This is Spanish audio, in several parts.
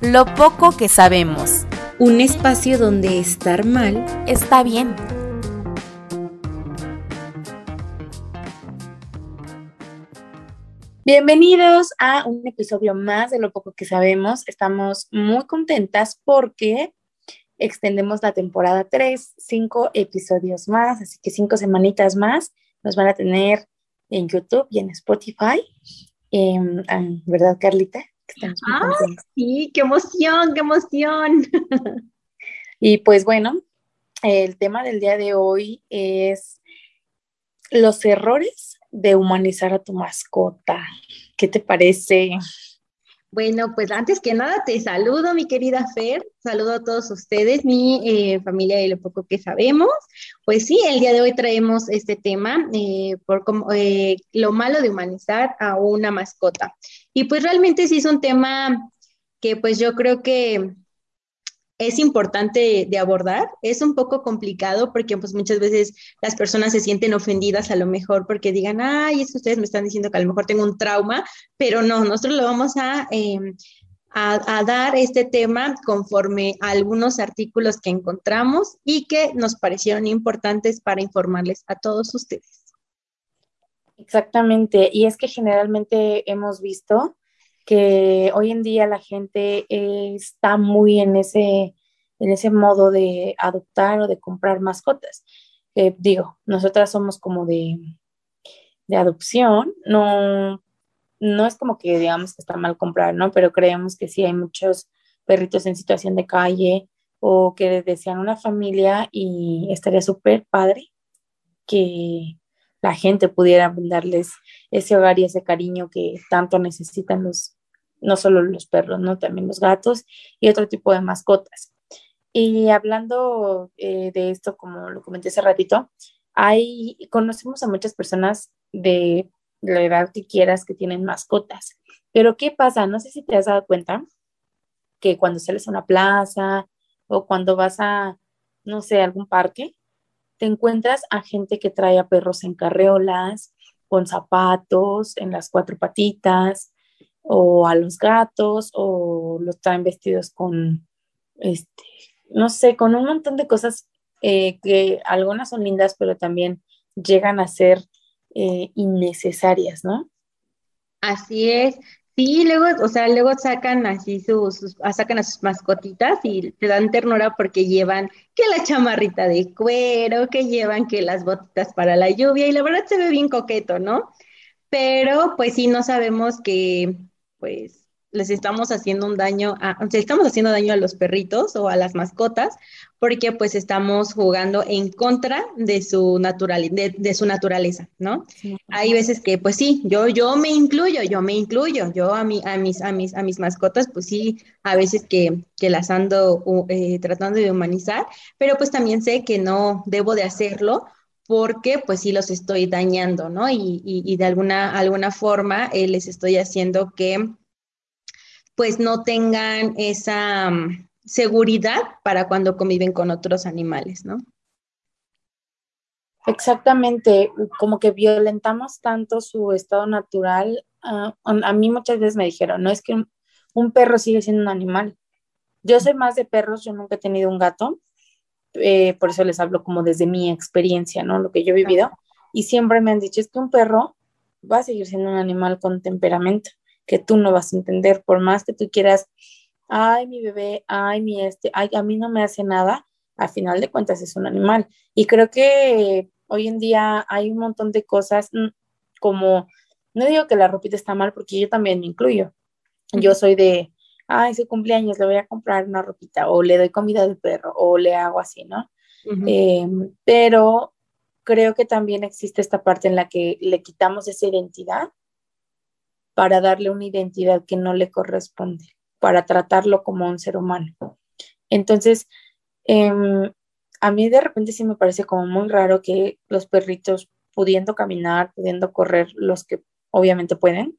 lo poco que sabemos. Un espacio donde estar mal está bien. Bienvenidos a un episodio más de Lo poco que sabemos. Estamos muy contentas porque extendemos la temporada 3, cinco episodios más, así que cinco semanitas más nos van a tener en YouTube y en Spotify. Em, ¿Verdad, Carlita? Ah, sí, qué emoción, qué emoción. y pues bueno, el tema del día de hoy es los errores de humanizar a tu mascota. ¿Qué te parece? Bueno, pues antes que nada te saludo, mi querida Fer, saludo a todos ustedes, mi eh, familia y lo poco que sabemos. Pues sí, el día de hoy traemos este tema eh, por como, eh, lo malo de humanizar a una mascota. Y pues realmente sí es un tema que pues yo creo que es importante de abordar. Es un poco complicado porque pues muchas veces las personas se sienten ofendidas a lo mejor porque digan, ay, es que ustedes me están diciendo que a lo mejor tengo un trauma, pero no, nosotros lo vamos a, em, a, dar este tema conforme a algunos artículos que encontramos y que nos parecieron importantes para informarles a todos ustedes. Exactamente, y es que generalmente hemos visto que hoy en día la gente está muy en ese, en ese modo de adoptar o de comprar mascotas. digo, nosotras somos como de, de adopción, no, no es como que digamos que está mal comprar, ¿no? Pero creemos que sí hay muchos perritos en situación de calle o que desean una familia y estaría súper padre que la gente pudiera darles ese hogar y ese cariño que tanto necesitan los, no solo los perros, ¿no? También los gatos y otro tipo de mascotas. Y hablando eh, de esto, como lo comenté hace ratito, hay, conocemos a muchas personas de la edad que quieras que tienen mascotas. Pero ¿qué pasa? No sé si te has dado cuenta que cuando sales a una plaza o cuando vas a, no sé, algún parque, te encuentras a gente que trae a perros en carreolas, con zapatos, en las cuatro patitas, o a los gatos o los traen vestidos con, este, no sé, con un montón de cosas eh, que algunas son lindas, pero también llegan a ser eh, innecesarias, ¿no? Así es. Sí, luego, o sea, luego sacan así sus, ah, sacan a sus mascotitas y te dan ternura porque llevan que la chamarrita de cuero, que llevan que las botitas para la lluvia y la verdad se ve bien coqueto, ¿no? Pero pues sí, no sabemos que pues les estamos haciendo un daño, a, estamos haciendo daño a los perritos o a las mascotas, porque pues estamos jugando en contra de su, natural, de, su naturaleza, ¿no? Hay veces que pues sí, yo, yo me incluyo, yo me incluyo, yo a, mi, a, mis, a, mis, a mis mascotas pues sí, a veces que, que las ando eh, tratando de humanizar, pero pues también sé que no debo de hacerlo porque pues sí los estoy dañando, ¿no? Y, de alguna, alguna forma eh, les estoy haciendo que pues no tengan esa mm, seguridad para cuando conviven con otros animales, ¿no? Exactamente, como que violentamos tanto su estado natural. Ah, a mí muchas veces me dijeron, no es que un perro sigue siendo un animal. Yo soy más de perros, yo nunca he tenido un gato, eh, por eso les hablo como desde mi experiencia, ¿no? Lo que yo he vivido. Y siempre me han dicho, es que un perro va a seguir siendo un animal con temperamento, que tú no vas a entender, por más que tú quieras, ay, mi bebé, ay, mi este, ay, a mí no me hace nada, al final de cuentas es un animal. Y creo que hoy en día hay un montón de cosas mm, como, no digo que la ropita está mal, porque yo también me incluyo. Yo soy de, ay, su cumpleaños, le voy a comprar una ropita, o le doy comida de perro, o le hago así, ¿no? Em, pero creo que también existe esta parte en la que le quitamos esa identidad para darle una identidad que no le corresponde. para tratarlo como un ser humano. Entonces, em, a mí de repente sí me parece como muy raro que los perritos pudiendo caminar, pudiendo correr, los que obviamente pueden,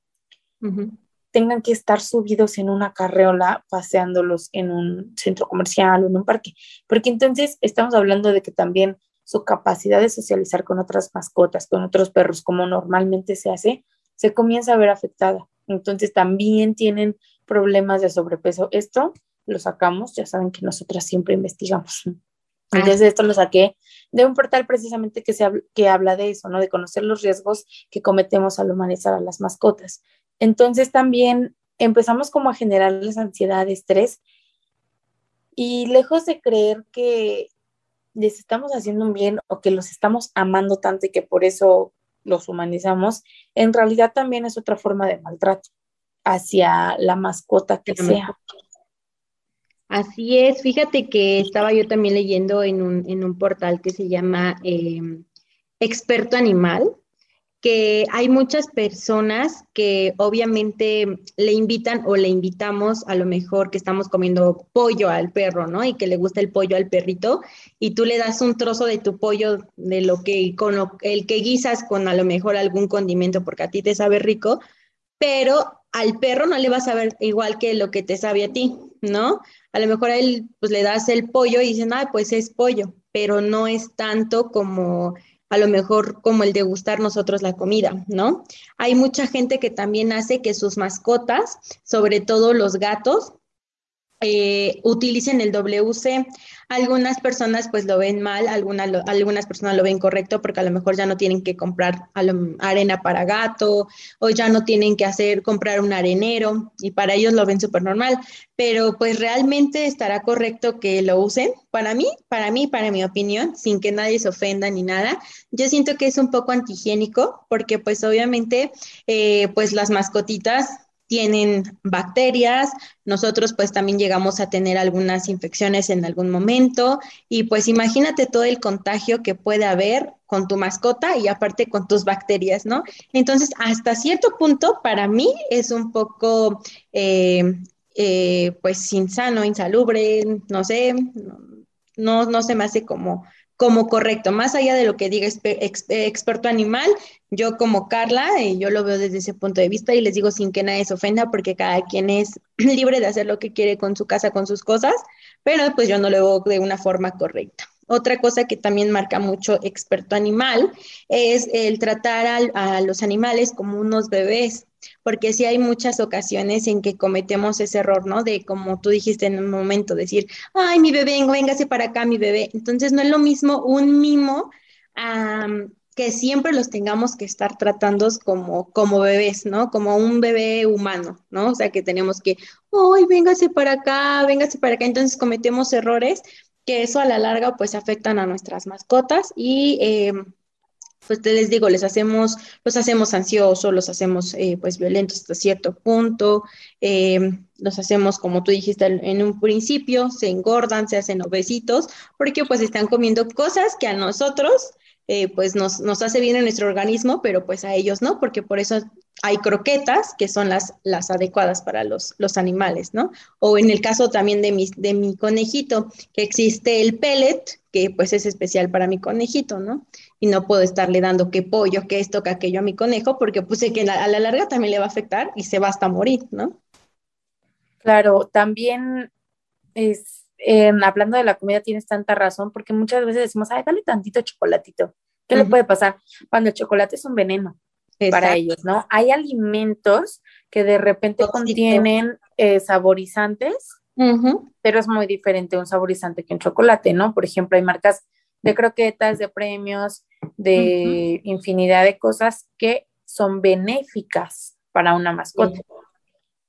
tengan que estar subidos en una carreola paseándolos en un centro comercial o en un parque, porque entonces estamos hablando de que también su capacidad de socializar con otras mascotas, con otros perros, como normalmente se hace, se comienza a ver afectada. Entonces también tienen problemas de sobrepeso. Esto lo sacamos, ya saben que nosotras siempre investigamos. Ah. Entonces esto lo saqué de un portal precisamente que, se, que habla de eso, ¿no? De conocer los riesgos que cometemos al humanizar a las mascotas. Entonces también empezamos como a generarles ansiedad, estrés y lejos de creer que les estamos haciendo un bien o que los estamos amando tanto y que por eso los humanizamos, en realidad también es otra forma de maltrato hacia la mascota que sea. Así es, fíjate que estaba yo también leyendo en un, en un portal que se llama em, Experto Animal, que hay muchas personas que obviamente le invitan o le invitamos a lo mejor que estamos comiendo pollo al perro, ¿no? Y que le gusta el pollo al perrito y tú le das un trozo de tu pollo de lo que con el que guisas con a lo mejor algún condimento porque a ti te sabe rico, pero al perro no le va a saber igual que lo que te sabe a ti, ¿no? A lo mejor a él pues le das el pollo y dicen, ah, pues es pollo, pero no es tanto como a lo mejor como el de gustar nosotros la comida, ¿no? Hay mucha gente que también hace que sus mascotas, sobre todo los gatos, eh, utilicen el WC. Algunas personas pues lo ven mal, algunas, algunas personas lo ven correcto porque a lo mejor ya no tienen que comprar arena para gato o ya no tienen que hacer comprar un arenero y para ellos lo ven súper normal, pero pues realmente estará correcto que lo usen. Para mí, para mí, para mi opinión, sin que nadie se ofenda ni nada, yo siento que es un poco antihigiénico porque pues obviamente eh, pues las mascotitas tienen bacterias, nosotros pues también llegamos a tener algunas infecciones en algún momento y pues imagínate todo el contagio que puede haber con tu mascota y aparte con tus bacterias, ¿no? Entonces, hasta cierto punto, para mí es un poco, eh, eh, pues, insano, insalubre, no sé, no, no se me hace como como correcto, más allá de lo que diga experto animal, yo como Carla, eh, yo lo veo desde ese punto de vista y les digo sin que nadie se ofenda porque cada quien es libre de hacer lo que quiere con su casa, con sus cosas, pero pues yo no lo veo de una forma correcta. Otra cosa que también marca mucho experto animal es el tratar a los animales como unos bebés porque sí hay muchas ocasiones en que cometemos ese error, ¿no? De como tú dijiste en un momento, decir, ay, mi bebé, véngase para acá, mi bebé. Entonces no es lo mismo un mimo que siempre los tengamos que estar tratando como, como bebés, ¿no? Como un bebé humano, ¿no? O sea, que tenemos que, ay, véngase para acá, véngase para acá. Entonces cometemos errores que eso a la larga pues afectan a nuestras mascotas y eh, pues les digo, les hacemos, los hacemos ansiosos, los hacemos eh, pues violentos hasta cierto punto, eh, los hacemos como tú dijiste en un principio, se engordan, se hacen obesitos, porque pues están comiendo cosas que a nosotros eh, pues nos, nos, hace bien en nuestro organismo, pero pues a ellos no, porque por eso hay croquetas que son las, las adecuadas para los, los animales, ¿no? O en el caso también de mi, de mi conejito, que existe el pellet, que pues es especial para mi conejito, ¿no? Y no puedo estarle dando que pollo, que esto, que aquello a mi conejo, porque pues sé que a la larga también le va a afectar y se va hasta morir, ¿no? Claro, también es, hablando de la comida tienes tanta razón, porque muchas veces decimos, ay, dale tantito chocolatito. ¿Qué le puede pasar? Cuando el chocolate es un veneno para ellos, ¿no? Hay alimentos que de repente contienen eh, saborizantes, pero es muy diferente un saborizante que un chocolate, ¿no? Por ejemplo, hay marcas de croquetas, de premios, de infinidad de cosas que son benéficas para una mascota.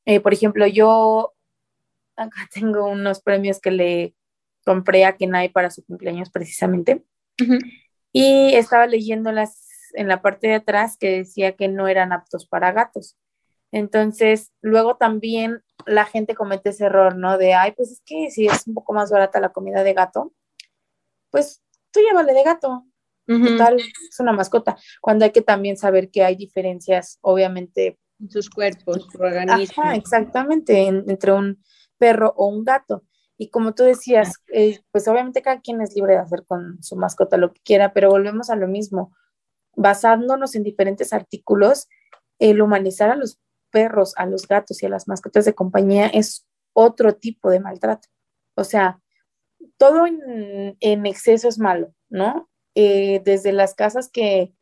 Eh, por ejemplo, yo acá tengo unos premios que le compré a Kenai para su cumpleaños precisamente. Y estaba leyendo las, en la parte de atrás que decía que no eran aptos para gatos. Entonces, luego también la gente comete ese error, ¿no? De, ay, pues es que si es un poco más barata la comida de gato, pues tú llévale de gato. Total, es una mascota. Cuando hay que también saber que hay diferencias, obviamente, sus cuerpos, su organismo. Ajá, exactamente, entre un perro o un gato. Y como tú decías, eh, pues obviamente cada quien es libre de hacer con su mascota lo que quiera, pero volvemos a lo mismo. Basándonos en diferentes artículos, el humanizar a los perros, a los gatos y a las mascotas de compañía es otro tipo de maltrato. O sea, todo en, exceso es malo, ¿no? Eh, desde las casas que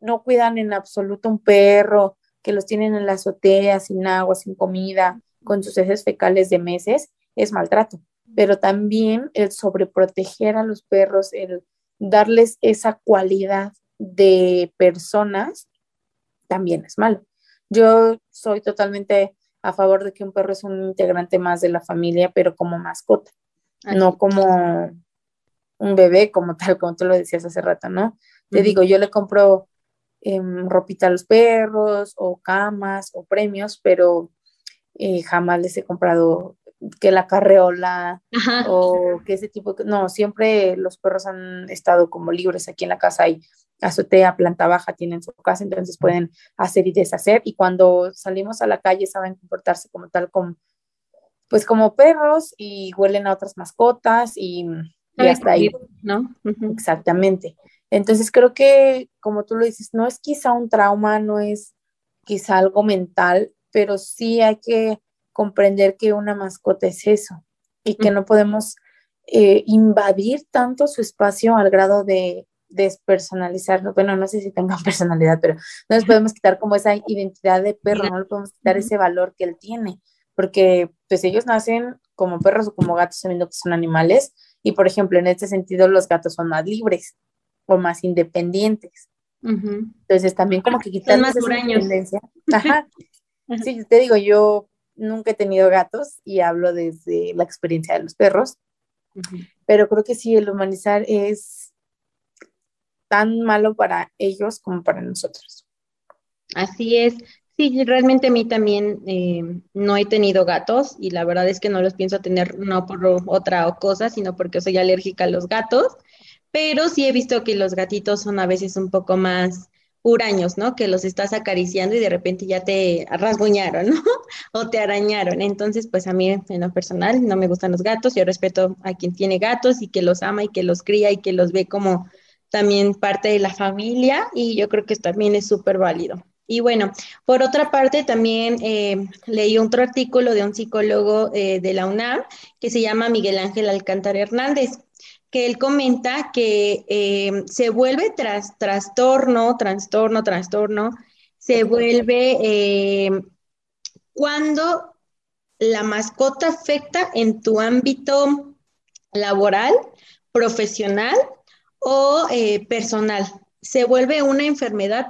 no cuidan en absoluto un perro, que los tienen en la azotea, sin agua, sin comida, con sus heces fecales de meses, es maltrato. Pero también el sobreproteger a los perros, el darles esa cualidad de personas, también es malo. Yo soy totalmente a favor de que un perro es un integrante más de la familia, pero como mascota, no como un bebé, como tal, como tú lo decías hace rato, ¿no? Te digo, yo le compro em, ropita a los perros o camas o premios, pero eh, jamás les he comprado que la carreola o que ese tipo, no, siempre los perros han estado como libres aquí en la casa y azotea, planta baja tienen su casa, entonces pueden hacer y deshacer y cuando salimos a la calle saben comportarse como tal, como, pues como perros y huelen a otras mascotas y, hasta ahí, ¿no? Exactamente. Entonces creo que, como tú lo dices, no es quizá un trauma, no es quizá algo mental, pero sí hay que comprender que una mascota es eso y que no podemos eh, invadir tanto su espacio al grado de despersonalizarlo. Bueno, no sé si tenga personalidad, pero no nos podemos quitar como esa identidad de perro, no le podemos quitar ese valor que él tiene, porque pues ellos nacen como perros o como gatos, sabiendo que son animales, y por ejemplo, en este sentido, los gatos son más libres o más independientes. Entonces también como que quitar esa independencia. Ajá. Sí, te digo, yo nunca he tenido gatos y hablo desde la experiencia de los perros, pero creo que sí, el humanizar es tan malo para ellos como para nosotros. Así es. Sí, realmente a mí también eh, no he tenido gatos y la verdad es que no los pienso tener no por otra cosa, sino porque soy alérgica a los gatos, pero sí he visto que los gatitos son a veces un poco más huraños, ¿no? Que los estás acariciando y de repente ya te rasguñaron, ¿no? o te arañaron. Entonces, pues a mí en lo personal no me gustan los gatos, yo respeto a quien tiene gatos y que los ama y que los cría y que los ve como también parte de la familia y yo creo que también es súper válido. Y bueno, por otra parte, también eh, leí otro artículo de un psicólogo eh, de la UNAM que se llama Miguel Ángel Alcántara Hernández, que él comenta que eh, se vuelve tras, trastorno, trastorno, trastorno, se vuelve cuando la mascota afecta en tu ámbito laboral, profesional o personal. Se vuelve una enfermedad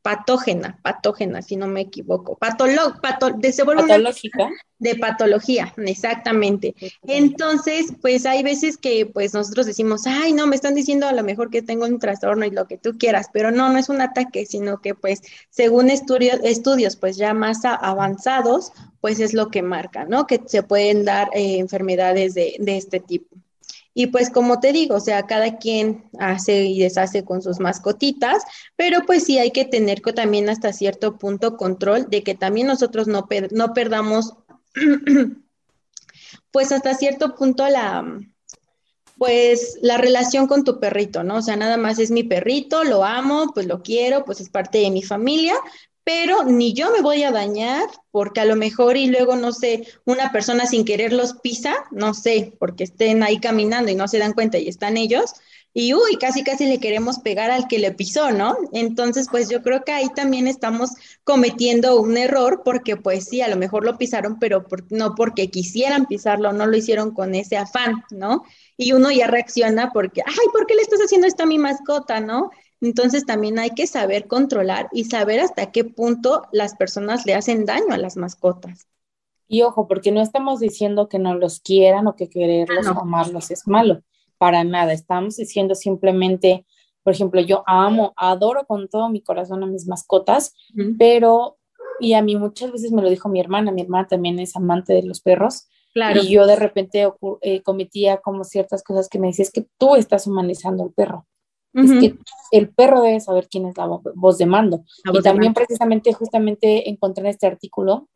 patógena, patógena, si no me equivoco. Patolo, se vuelve Patológica. de patología, exactamente. Entonces, pues hay veces que pues nosotros decimos, ay, no, me están diciendo a lo mejor que tengo un trastorno y lo que tú quieras, pero no, no es un ataque, sino que pues según estudios, estudios pues ya más avanzados, pues es lo que marca, ¿no? Que se pueden dar eh, enfermedades de, de este tipo. Y pues como te digo, o sea, cada quien hace y deshace con sus mascotitas, pero pues sí hay que tener también hasta cierto punto control de que también nosotros no, no perdamos, pues hasta cierto punto la, pues la relación con tu perrito, ¿no? O sea, nada más es mi perrito, lo amo, pues lo quiero, pues es parte de mi familia, pero ni yo me voy a dañar porque a lo mejor y luego, no sé, una persona sin querer los pisa, no sé, porque estén ahí caminando y no se dan cuenta y están ellos, y uy, casi casi le queremos pegar al que le pisó, ¿no? Entonces, pues yo creo que ahí también estamos cometiendo un error porque pues sí, a lo mejor lo pisaron, pero no porque quisieran pisarlo, no lo hicieron con ese afán, ¿no? Y uno ya reacciona porque, ay, ¿por qué le estás haciendo esto a mi mascota, no? Entonces también hay que saber controlar y saber hasta qué punto las personas le hacen daño a las mascotas. Y ojo, porque no estamos diciendo que no los quieran o que quererlos o amarlos es malo, para nada. Estamos diciendo simplemente, por ejemplo, yo amo, adoro con todo mi corazón a mis mascotas, pero, y a mí muchas veces me lo dijo mi hermana, mi hermana también es amante de los perros, claro. y yo de repente eh, cometía como ciertas cosas que me decía, es que tú estás humanizando al perro es que el perro debe saber quién es la voz de mando. y también precisamente, justamente encontré en este artículo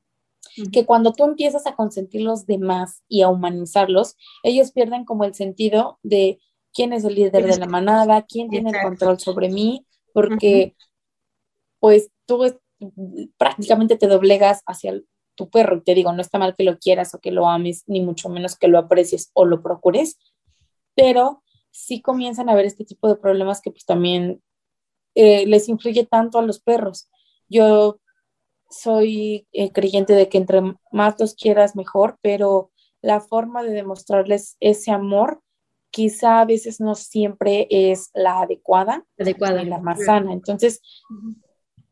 que cuando tú empiezas a consentir los demás y a humanizarlos, ellos pierden como el sentido de quién es el líder de la manada, quién tiene el control sobre mí, porque pues tú prácticamente te doblegas hacia tu perro y te digo, no está mal que lo quieras o que lo ames, ni mucho menos que lo aprecies o lo procures, pero sí comienzan a haber este tipo de problemas que pues también eh, les influye tanto a los perros. Yo soy eh, creyente de que entre más los quieras mejor, pero la forma de demostrarles ese amor quizá a veces no siempre es la adecuada, adecuada. la más sana. Entonces,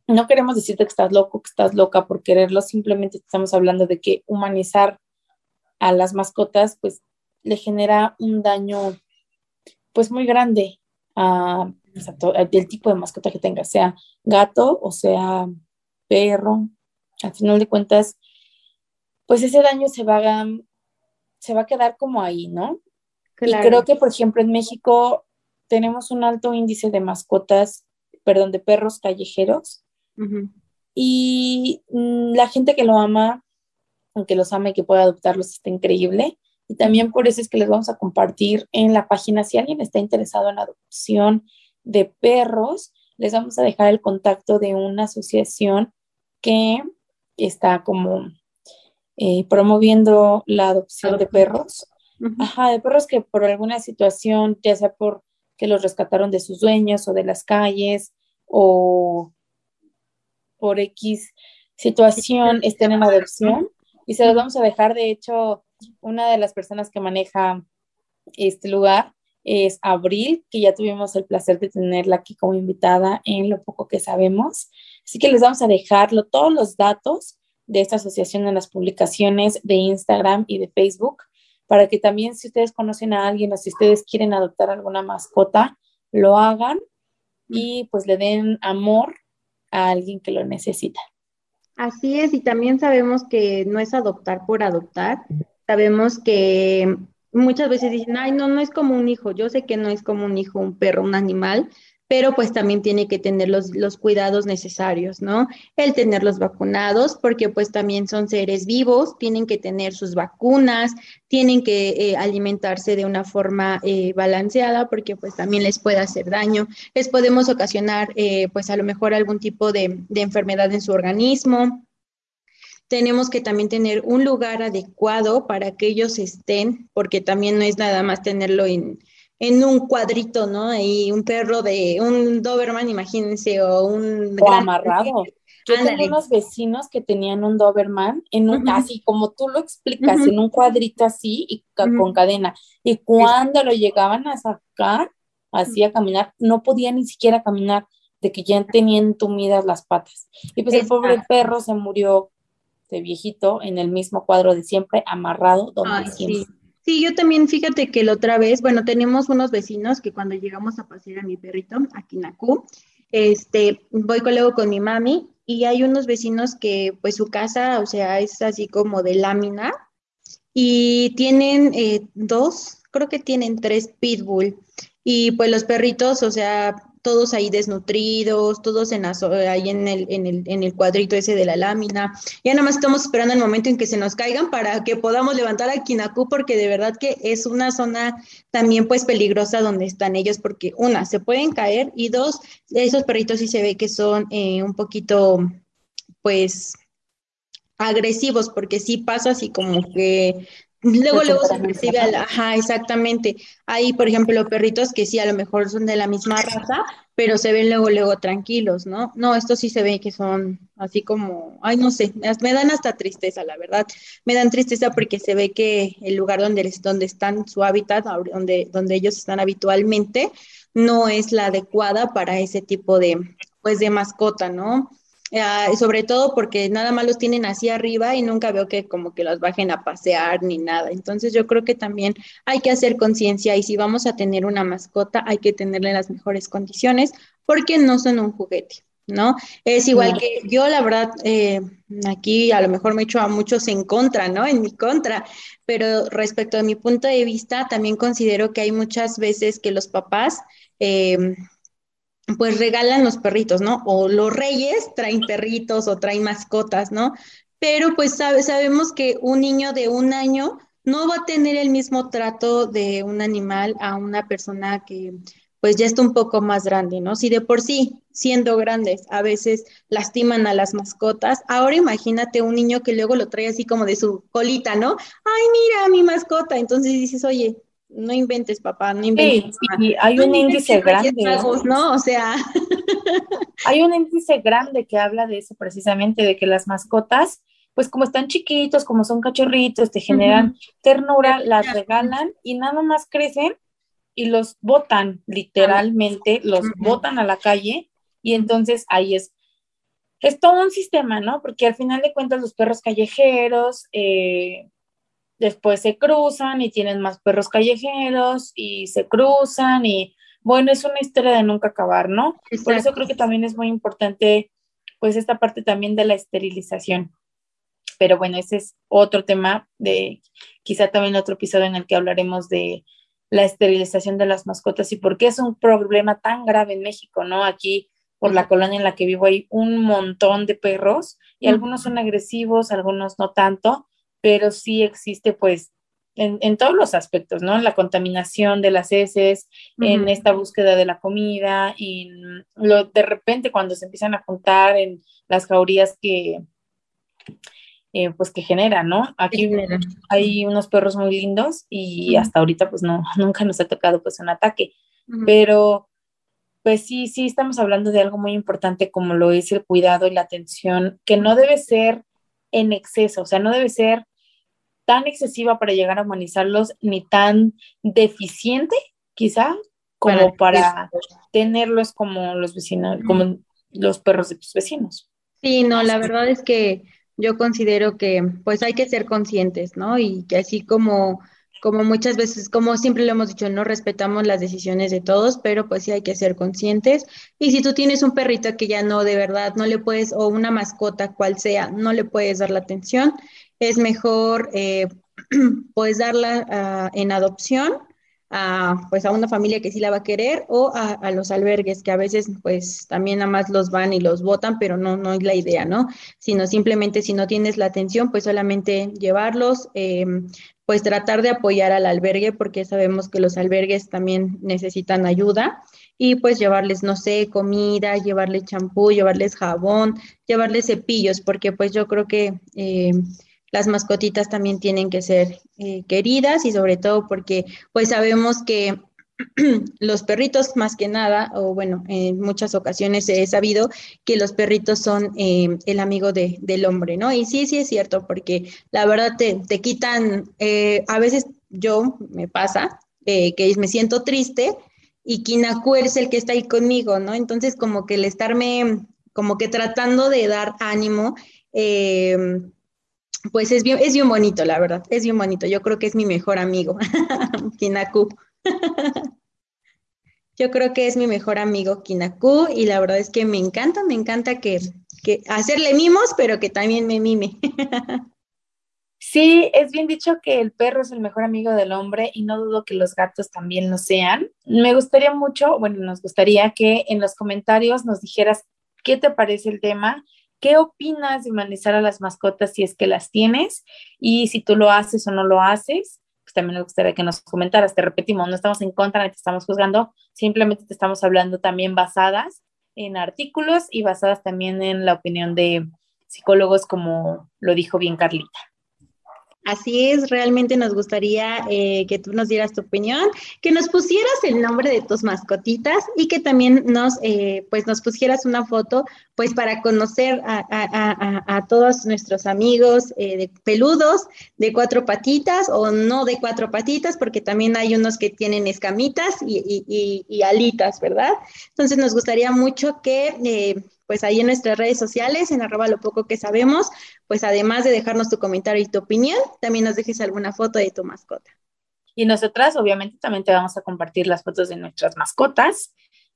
no queremos decirte que estás loco, que estás loca por quererlo, simplemente estamos hablando de que humanizar a las mascotas, pues le genera un daño, pues muy grande a, del tipo de mascota que tenga, sea gato o sea perro. Al final de cuentas, pues ese daño se va a, se va a quedar como ahí, ¿no? Y creo que, por ejemplo, en México tenemos un alto índice de mascotas, perdón, de perros callejeros y mm, la gente que lo ama, aunque los ama y que pueda adoptarlos, está increíble. Y también por eso es que les vamos a compartir en la página, si alguien está interesado en la adopción de perros, les vamos a dejar el contacto de una asociación que está como eh, promoviendo la adopción de perros. Ajá, de perros que por alguna situación, ya sea por que los rescataron de sus dueños o de las calles o por X situación estén en adopción y se los vamos a dejar. De hecho, una de las personas que maneja este lugar es Abril, que ya tuvimos el placer de tenerla aquí como invitada en lo poco que sabemos. Así que les vamos a dejarlo todos los datos de esta asociación en las publicaciones de Instagram y de Facebook, para que también si ustedes conocen a alguien o si ustedes quieren adoptar alguna mascota, lo hagan y pues le den amor a alguien que lo necesita. Así es, y también sabemos que no es adoptar por adoptar. Sabemos que muchas veces dicen, ay, no, no es como un hijo. Yo sé que no es como un hijo, un perro, un animal, pero pues también tiene que tener los, los, cuidados necesarios, ¿no? El tenerlos vacunados, porque pues también son seres vivos, tienen que tener sus vacunas, tienen que eh, alimentarse de una forma eh, balanceada, porque pues también les puede hacer daño, les podemos ocasionar eh, pues a lo mejor algún tipo de, de enfermedad en su organismo, tenemos que también tener un lugar adecuado para que ellos estén, porque también no es nada más tenerlo en, en un cuadrito, ¿no? Ahí un perro de un Doberman, imagínense, o un... O amarrado. Yo tengo unos vecinos que tenían un Doberman, en un, así como tú lo explicas, en un cuadrito así y con cadena. Y cuando lo llegaban a sacar, así a caminar, no podía ni siquiera caminar, de que ya tenían entumidas las patas. Y pues el pobre perro se murió de viejito en el mismo cuadro de siempre, amarrado donde siempre. Sí, yo también, fíjate que la otra vez, bueno, tenemos unos vecinos que cuando llegamos a pasear a mi perrito, a Kinakú, este, voy con, luego con mi mami y hay unos vecinos que pues su casa, o sea, es así como de lámina y tienen eh, dos, creo que tienen tres pitbull y pues los perritos, o sea, todos ahí desnutridos, todos en ahí en el, en, el, en el cuadrito ese de la lámina. Ya nada más estamos esperando el momento en que se nos caigan para que podamos levantar a Kinakú, porque de verdad que es una zona también pues peligrosa donde están ellos, porque una, se pueden caer y dos, esos perritos sí se ve que son eh, un poquito pues agresivos, porque sí pasa así como que Luego, luego se percibe a la, ajá, exactamente. Hay, por ejemplo, perritos que sí, a lo mejor son de la misma raza, pero se ven luego, luego tranquilos, ¿no? No, estos sí se ve que son así como, ay, no sé, me dan hasta tristeza, la verdad. Me dan tristeza porque se ve que el lugar donde, donde están, su hábitat, donde, donde ellos están habitualmente, no es la adecuada para ese tipo de, pues, de mascota, ¿no? Uh, sobre todo porque nada más los tienen así arriba y nunca veo que como que los bajen a pasear ni nada. Entonces yo creo que también hay que hacer conciencia y si vamos a tener una mascota hay que tenerle las mejores condiciones porque no son un juguete. ¿no? Es igual que yo, la verdad, eh, aquí a lo mejor me echo a muchos en contra, ¿no? En mi contra, pero respecto a mi punto de vista, también considero que hay muchas veces que los papás eh, pues regalan los perritos, ¿no? O los reyes traen perritos o traen mascotas, ¿no? Pero pues sabe, sabemos que un niño de un año no va a tener el mismo trato de un animal a una persona que pues ya está un poco más grande, ¿no? Si de por sí, siendo grandes, a veces lastiman a las mascotas, ahora imagínate un niño que luego lo trae así como de su colita, ¿no? Ay, mira, mi mascota. Entonces dices, oye, no inventes, papá, no inventes. Sí, hay un índice grande. ¿no? O sea. hay un índice grande que habla de eso precisamente, de que las mascotas, pues como están chiquitos, como son cachorritos, te generan ternura, las regalan y nada más crecen y los botan, literalmente, los botan a la calle y entonces ahí es, es todo un sistema, ¿no? Porque al final de cuentas los perros callejeros, eh, después se cruzan y tienen más perros callejeros y se cruzan y bueno, es una historia de nunca acabar, ¿no? Por eso creo que también es muy importante pues esta parte también de la esterilización. Pero bueno, ese es otro tema de quizá también otro episodio en el que hablaremos de la esterilización de las mascotas y por qué es un problema tan grave en México, ¿no? Aquí por la colonia en la que vivo hay un montón de perros y algunos son agresivos, algunos no tanto, pero sí existe pues en, todos los aspectos, ¿no? En la contaminación de las heces, en esta búsqueda de la comida y lo, de repente cuando se empiezan a juntar en las jaurías que, eh, pues que generan, ¿no? Aquí hay unos perros muy lindos y hasta ahorita pues no, nunca nos ha tocado pues un ataque, pero pues sí, sí estamos hablando de algo muy importante como lo es el cuidado y la atención, que no debe ser en exceso, o sea, no debe ser tan excesiva para llegar a humanizarlos, ni tan deficiente, quizá, como para, tenerlos como los vecinos, como los perros de tus vecinos. Sí, no, la verdad es que yo considero que pues hay que ser conscientes, ¿no? Y que así como como muchas veces, como siempre lo hemos dicho, no respetamos las decisiones de todos, pero pues sí hay que ser conscientes. Y si tú tienes un perrito que ya no, de verdad, no le puedes, o una mascota, cual sea, no le puedes dar la atención, es mejor eh, pues darla ah, en adopción a, pues a una familia que sí la va a querer o a, los albergues que a veces pues también nada más los van y los votan, pero no, no es la idea, ¿no? Sino simplemente si no tienes la atención, pues solamente llevarlos, eh, pues tratar de apoyar al albergue porque sabemos que los albergues también necesitan ayuda y pues llevarles, no sé, comida, llevarles champú, llevarles jabón, llevarles cepillos, porque pues yo creo que... Eh, las mascotitas también tienen que ser eh, queridas y sobre todo porque pues sabemos que los perritos más que nada, o bueno, en muchas ocasiones he sabido que los perritos son eh, el amigo de, del hombre, ¿no? Y sí, sí es cierto, porque la verdad te, te quitan, eh, a veces yo me pasa que me siento triste y Kinaku es el que está ahí conmigo, ¿no? Entonces como que el estarme, como que tratando de dar ánimo, eh, pues es bien, es bien bonito, la verdad, es bien bonito. Yo creo que es mi mejor amigo, Kinaku. Yo creo que es mi mejor amigo Kinaku y la verdad es que me encanta, me encanta que, que hacerle mimos, pero que también me mime. Sí, es bien dicho que el perro es el mejor amigo del hombre y no dudo que los gatos también lo sean. Me gustaría mucho, bueno, nos gustaría que en los comentarios nos dijeras qué te parece el tema ¿Qué opinas de humanizar a las mascotas si es que las tienes? Y si tú lo haces o no lo haces, pues también me gustaría que nos comentaras. Te repetimos, no estamos en contra ni te estamos juzgando, simplemente te estamos hablando también basadas en artículos y basadas también en la opinión de psicólogos, como lo dijo bien Carlita. Así es, realmente nos gustaría eh, que tú nos dieras tu opinión, que nos pusieras el nombre de tus mascotitas y que también nos, eh, pues nos pusieras una foto, pues para conocer a, todos nuestros amigos eh, de peludos de cuatro patitas o no de cuatro patitas, porque también hay unos que tienen escamitas y, y alitas, ¿verdad? Entonces nos gustaría mucho que pues ahí en nuestras redes sociales, en arroba lo poco que sabemos, pues además de dejarnos tu comentario y tu opinión, también nos dejes alguna foto de tu mascota. Y nosotras, obviamente, también te vamos a compartir las fotos de nuestras mascotas.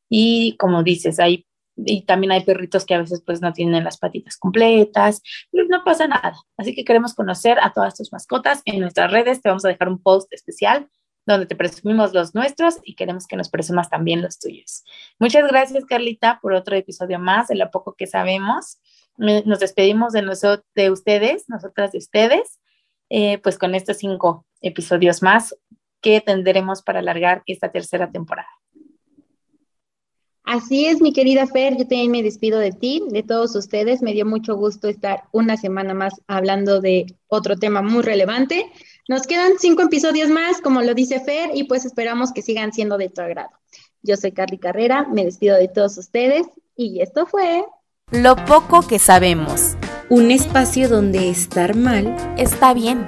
Y como dices, hay, y también hay perritos que a veces pues no tienen las patitas completas, no pasa nada. Así que queremos conocer a todas tus mascotas en nuestras redes. Te vamos a dejar un post especial donde te presumimos los nuestros y queremos que nos presumas también los tuyos. Muchas gracias, Carlita, por otro episodio más de lo poco que sabemos. Nos despedimos de, nosotros, de ustedes, nosotras de ustedes, eh, pues con estos cinco episodios más que tendremos para alargar esta tercera temporada. Así es, mi querida Fer, yo también me despido de ti, de todos ustedes. Me dio mucho gusto estar una semana más hablando de otro tema muy relevante. Nos quedan cinco episodios más, como lo dice Fer, y pues esperamos que sigan siendo de tu agrado. Yo soy Carly Carrera, me despido de todos ustedes y esto fue Lo poco que sabemos. Un espacio donde estar mal está bien.